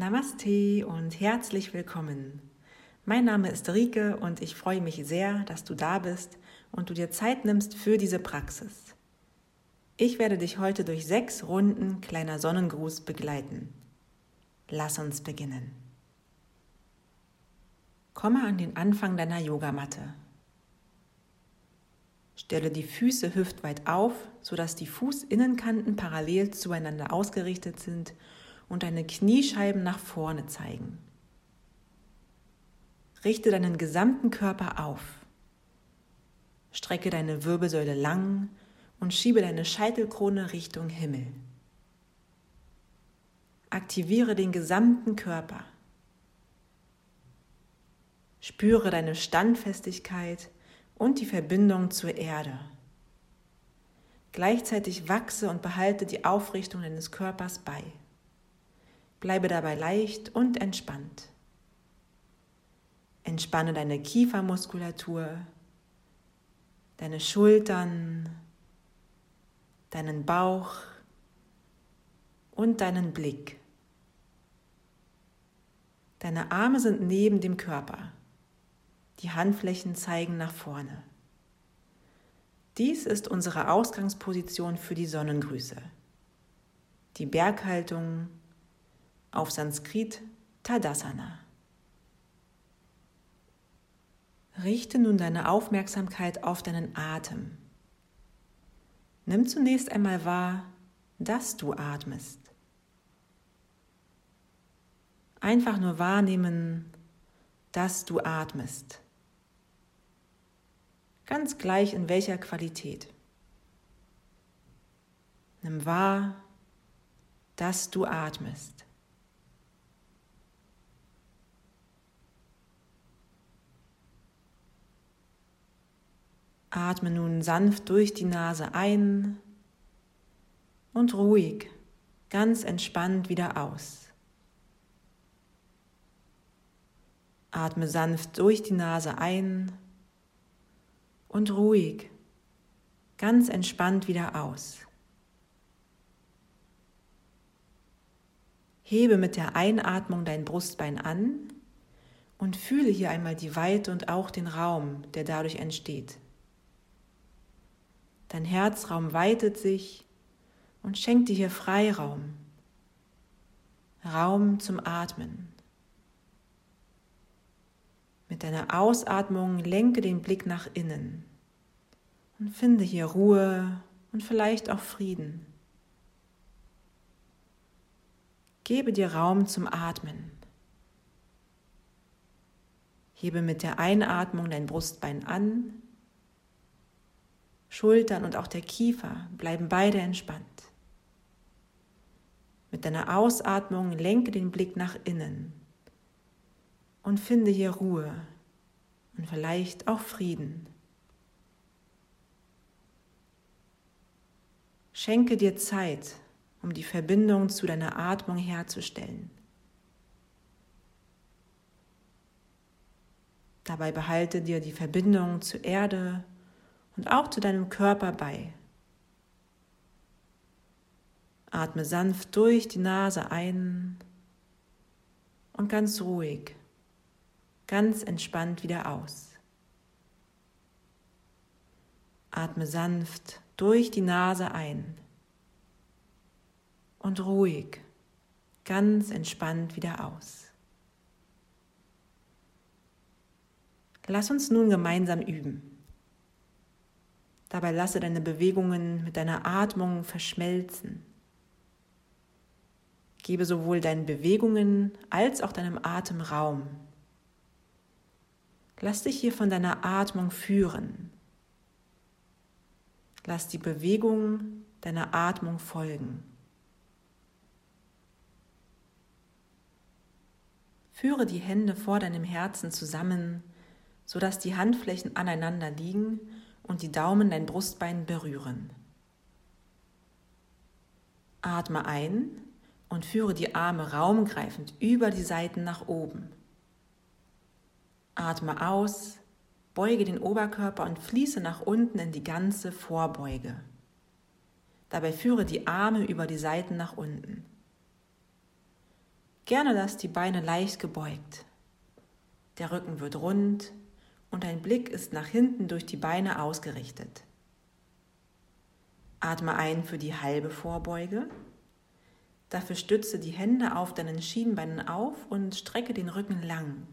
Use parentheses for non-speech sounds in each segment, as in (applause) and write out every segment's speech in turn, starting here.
Namaste und herzlich willkommen. Mein Name ist Rike und ich freue mich sehr, dass du da bist und du dir Zeit nimmst für diese Praxis. Ich werde dich heute durch sechs Runden kleiner Sonnengruß begleiten. Lass uns beginnen. Komme an den Anfang deiner Yogamatte. Stelle die Füße hüftweit auf, sodass die Fußinnenkanten parallel zueinander ausgerichtet sind und deine Kniescheiben nach vorne zeigen. Richte deinen gesamten Körper auf. Strecke deine Wirbelsäule lang und schiebe deine Scheitelkrone Richtung Himmel. Aktiviere den gesamten Körper. Spüre deine Standfestigkeit und die Verbindung zur Erde. Gleichzeitig wachse und behalte die Aufrichtung deines Körpers bei. Bleibe dabei leicht und entspannt. Entspanne deine Kiefermuskulatur, deine Schultern, deinen Bauch und deinen Blick. Deine Arme sind neben dem Körper. Die Handflächen zeigen nach vorne. Dies ist unsere Ausgangsposition für die Sonnengrüße. Die Berghaltung auf Sanskrit Tadasana. Richte nun deine Aufmerksamkeit auf deinen Atem. Nimm zunächst einmal wahr, dass du atmest. Einfach nur wahrnehmen, dass du atmest. Ganz gleich in welcher Qualität. Nimm wahr, dass du atmest. Atme nun sanft durch die Nase ein und ruhig, ganz entspannt wieder aus. Atme sanft durch die Nase ein und ruhig, ganz entspannt wieder aus. Hebe mit der Einatmung dein Brustbein an und fühle hier einmal die Weite und auch den Raum, der dadurch entsteht. Dein Herzraum weitet sich und schenkt dir hier Freiraum, Raum zum Atmen. Mit deiner Ausatmung lenke den Blick nach innen und finde hier Ruhe und vielleicht auch Frieden. Gebe dir Raum zum Atmen. Hebe mit der Einatmung dein Brustbein an Schultern und auch der Kiefer bleiben beide entspannt. Mit deiner Ausatmung lenke den Blick nach innen und finde hier Ruhe und vielleicht auch Frieden. Schenke dir Zeit, um die Verbindung zu deiner Atmung herzustellen. Dabei behalte dir die Verbindung zur Erde und auch zu deinem Körper bei. Atme sanft durch die Nase ein und ganz ruhig, ganz entspannt wieder aus. Atme sanft durch die Nase ein und ruhig, ganz entspannt wieder aus. Lass uns nun gemeinsam üben. Dabei lasse deine Bewegungen mit deiner Atmung verschmelzen. Gebe sowohl deinen Bewegungen als auch deinem Atem Raum. Lass dich hier von deiner Atmung führen. Lass die Bewegung deiner Atmung folgen. Führe die Hände vor deinem Herzen zusammen, sodass die Handflächen aneinander liegen und die Daumen dein Brustbein berühren. Atme ein und führe die Arme raumgreifend über die Seiten nach oben. Atme aus, beuge den Oberkörper und fließe nach unten in die ganze Vorbeuge. Dabei führe die Arme über die Seiten nach unten. Gerne lass die Beine leicht gebeugt. Der Rücken wird rund und dein Blick ist nach hinten durch die Beine ausgerichtet. Atme ein für die halbe Vorbeuge. Dafür stütze die Hände auf deinen Schienbeinen auf und strecke den Rücken lang.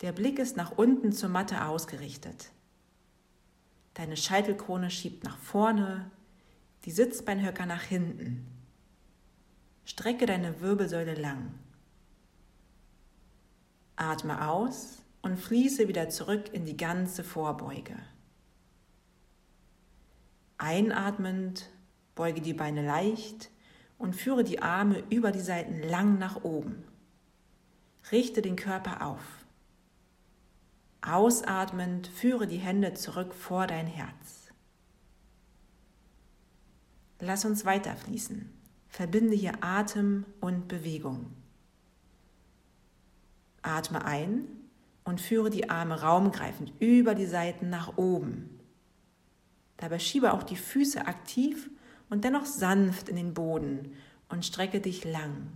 Der Blick ist nach unten zur Matte ausgerichtet. Deine Scheitelkrone schiebt nach vorne, die Sitzbeinhöcker nach hinten. Strecke deine Wirbelsäule lang. Atme aus und fließe wieder zurück in die ganze Vorbeuge. Einatmend beuge die Beine leicht und führe die Arme über die Seiten lang nach oben. Richte den Körper auf. Ausatmend führe die Hände zurück vor dein Herz. Lass uns weiterfließen. Verbinde hier Atem und Bewegung. Atme ein und führe die Arme raumgreifend über die Seiten nach oben. Dabei schiebe auch die Füße aktiv und dennoch sanft in den Boden und strecke dich lang.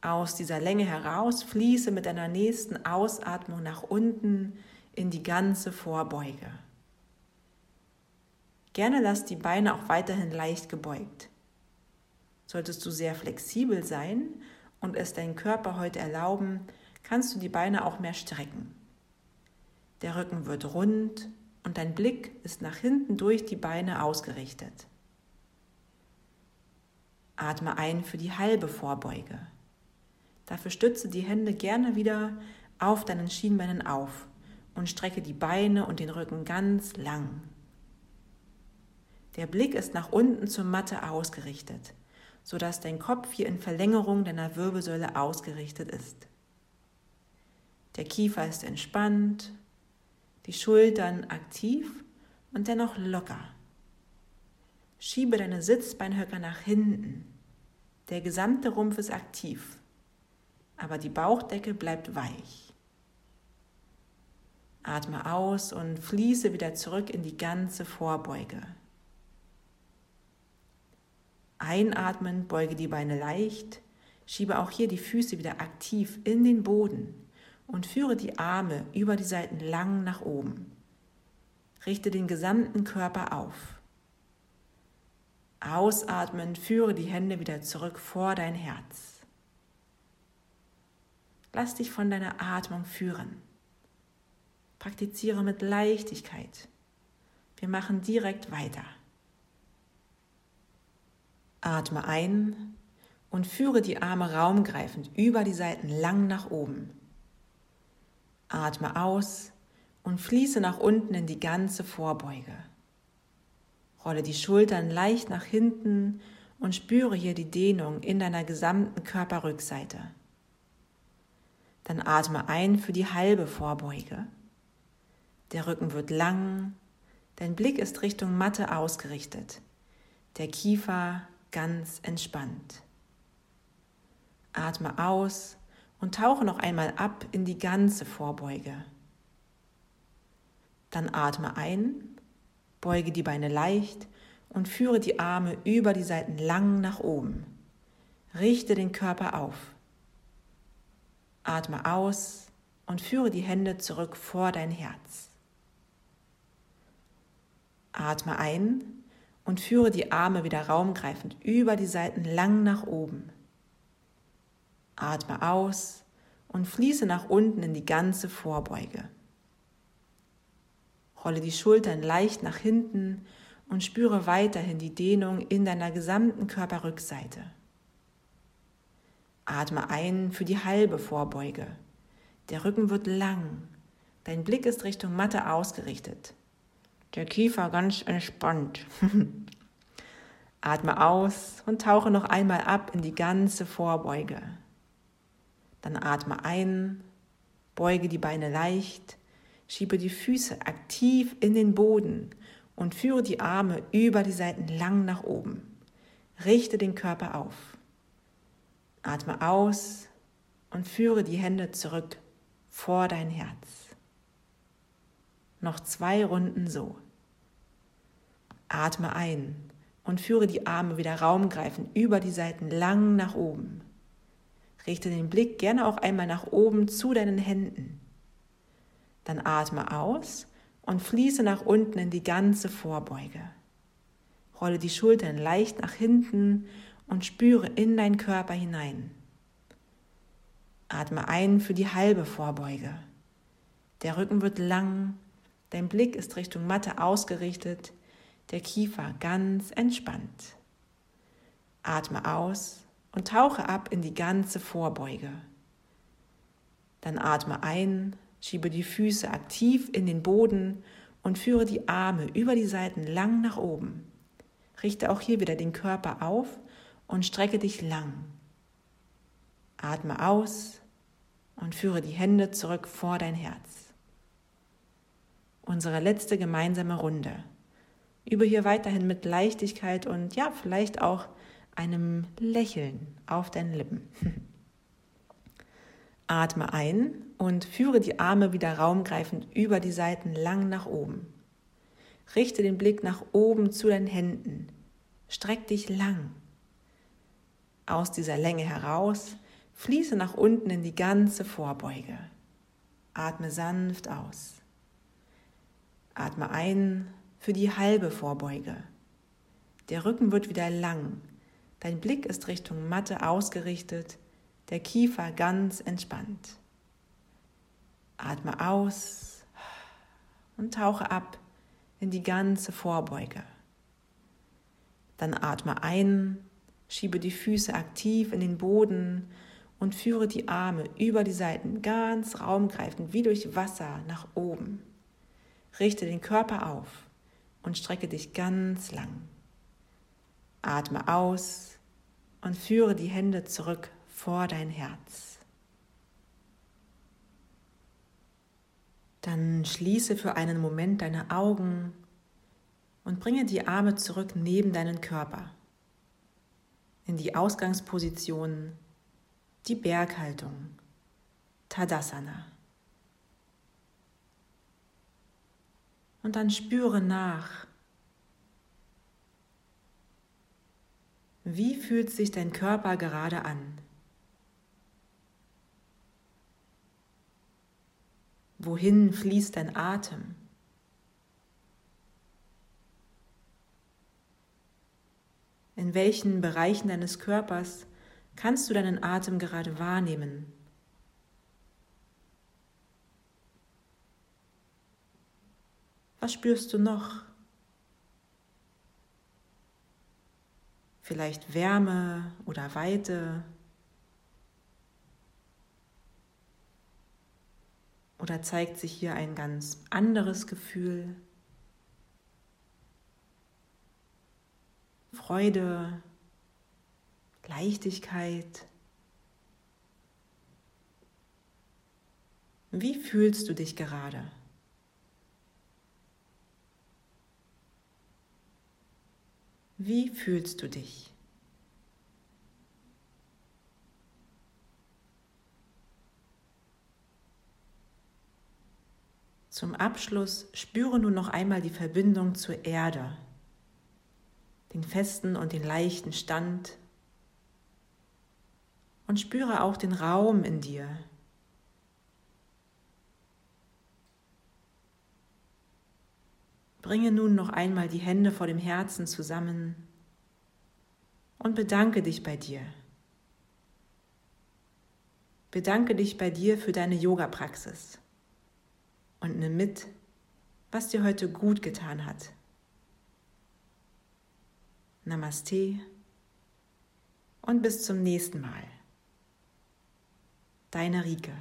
Aus dieser Länge heraus fließe mit deiner nächsten Ausatmung nach unten in die ganze Vorbeuge. Gerne lass die Beine auch weiterhin leicht gebeugt. Solltest du sehr flexibel sein und es dein Körper heute erlauben, kannst du die Beine auch mehr strecken. Der Rücken wird rund und dein Blick ist nach hinten durch die Beine ausgerichtet. Atme ein für die halbe Vorbeuge. Dafür stütze die Hände gerne wieder auf deinen Schienbeinen auf und strecke die Beine und den Rücken ganz lang. Der Blick ist nach unten zur Matte ausgerichtet, sodass dein Kopf hier in Verlängerung deiner Wirbelsäule ausgerichtet ist. Der Kiefer ist entspannt, die Schultern aktiv und dennoch locker. Schiebe deine Sitzbeinhöcker nach hinten. Der gesamte Rumpf ist aktiv aber die Bauchdecke bleibt weich. Atme aus und fließe wieder zurück in die ganze Vorbeuge. Einatmen, beuge die Beine leicht, schiebe auch hier die Füße wieder aktiv in den Boden und führe die Arme über die Seiten lang nach oben. Richte den gesamten Körper auf. Ausatmen, führe die Hände wieder zurück vor dein Herz. Lass dich von deiner Atmung führen. Praktiziere mit Leichtigkeit. Wir machen direkt weiter. Atme ein und führe die Arme raumgreifend über die Seiten lang nach oben. Atme aus und fließe nach unten in die ganze Vorbeuge. Rolle die Schultern leicht nach hinten und spüre hier die Dehnung in deiner gesamten Körperrückseite. Dann atme ein für die halbe Vorbeuge. Der Rücken wird lang, dein Blick ist Richtung Matte ausgerichtet, der Kiefer ganz entspannt. Atme aus und tauche noch einmal ab in die ganze Vorbeuge. Dann atme ein, beuge die Beine leicht und führe die Arme über die Seiten lang nach oben. Richte den Körper auf. Atme aus und führe die Hände zurück vor dein Herz. Atme ein und führe die Arme wieder raumgreifend über die Seiten lang nach oben. Atme aus und fließe nach unten in die ganze Vorbeuge. Rolle die Schultern leicht nach hinten und spüre weiterhin die Dehnung in deiner gesamten Körperrückseite. Atme ein für die halbe Vorbeuge. Der Rücken wird lang. Dein Blick ist Richtung Matte ausgerichtet. Der Kiefer ganz entspannt. (laughs) Atme aus und tauche noch einmal ab in die ganze Vorbeuge. Dann atme ein, beuge die Beine leicht, schiebe die Füße aktiv in den Boden und führe die Arme über die Seiten lang nach oben. Richte den Körper auf. Atme aus und führe die Hände zurück vor dein Herz. Noch zwei Runden so. Atme ein und führe die Arme wieder raumgreifend über die Seiten lang nach oben. Richte den Blick gerne auch einmal nach oben zu deinen Händen. Dann atme aus und fließe nach unten in die ganze Vorbeuge. Rolle die Schultern leicht nach hinten und spüre in deinen Körper hinein. Atme ein für die halbe Vorbeuge. Der Rücken wird lang, dein Blick ist Richtung Matte ausgerichtet, der Kiefer ganz entspannt. Atme aus und tauche ab in die ganze Vorbeuge. Dann atme ein, schiebe die Füße aktiv in den Boden und führe die Arme über die Seiten lang nach oben. Richte auch hier wieder den Körper auf und strecke dich lang. Atme aus und führe die Hände zurück vor dein Herz. Unsere letzte gemeinsame Runde. Übe hier weiterhin mit Leichtigkeit und ja, vielleicht auch einem Lächeln auf deinen Lippen. (laughs) Atme ein und führe die Arme wieder raumgreifend über die Seiten lang nach oben. Richte den Blick nach oben zu deinen Händen. Streck dich lang. Aus dieser Länge heraus fließe nach unten in die ganze Vorbeuge. Atme sanft aus. Atme ein für die halbe Vorbeuge. Der Rücken wird wieder lang. Dein Blick ist Richtung Matte ausgerichtet, der Kiefer ganz entspannt. Atme aus und tauche ab in die ganze Vorbeuge. Dann atme ein, schiebe die Füße aktiv in den Boden und führe die Arme über die Seiten ganz raumgreifend wie durch Wasser nach oben. Richte den Körper auf und strecke dich ganz lang. Atme aus und führe die Hände zurück vor dein Herz. Dann schließe für einen Moment deine Augen und bringe die Arme zurück neben deinen Körper in die Ausgangsposition, die Berghaltung, Tadasana. Und dann spüre nach, wie fühlt sich dein Körper gerade an? Wohin fließt dein Atem? In welchen Bereichen deines Körpers kannst du deinen Atem gerade wahrnehmen? Was spürst du noch? Vielleicht Wärme oder Weite? Oder zeigt sich hier ein ganz anderes Gefühl? Freude, Leichtigkeit. Wie fühlst du dich gerade? Wie fühlst du dich? Zum Abschluss spüre nun noch einmal die Verbindung zur Erde, den festen und den leichten Stand und spüre auch den Raum in dir. Bringe nun noch einmal die Hände vor dem Herzen zusammen und bedanke dich bei dir. Bedanke dich bei dir für deine Yoga-Praxis und nimm mit, was dir heute gut getan hat. Namaste und bis zum nächsten Mal. Deine Rike.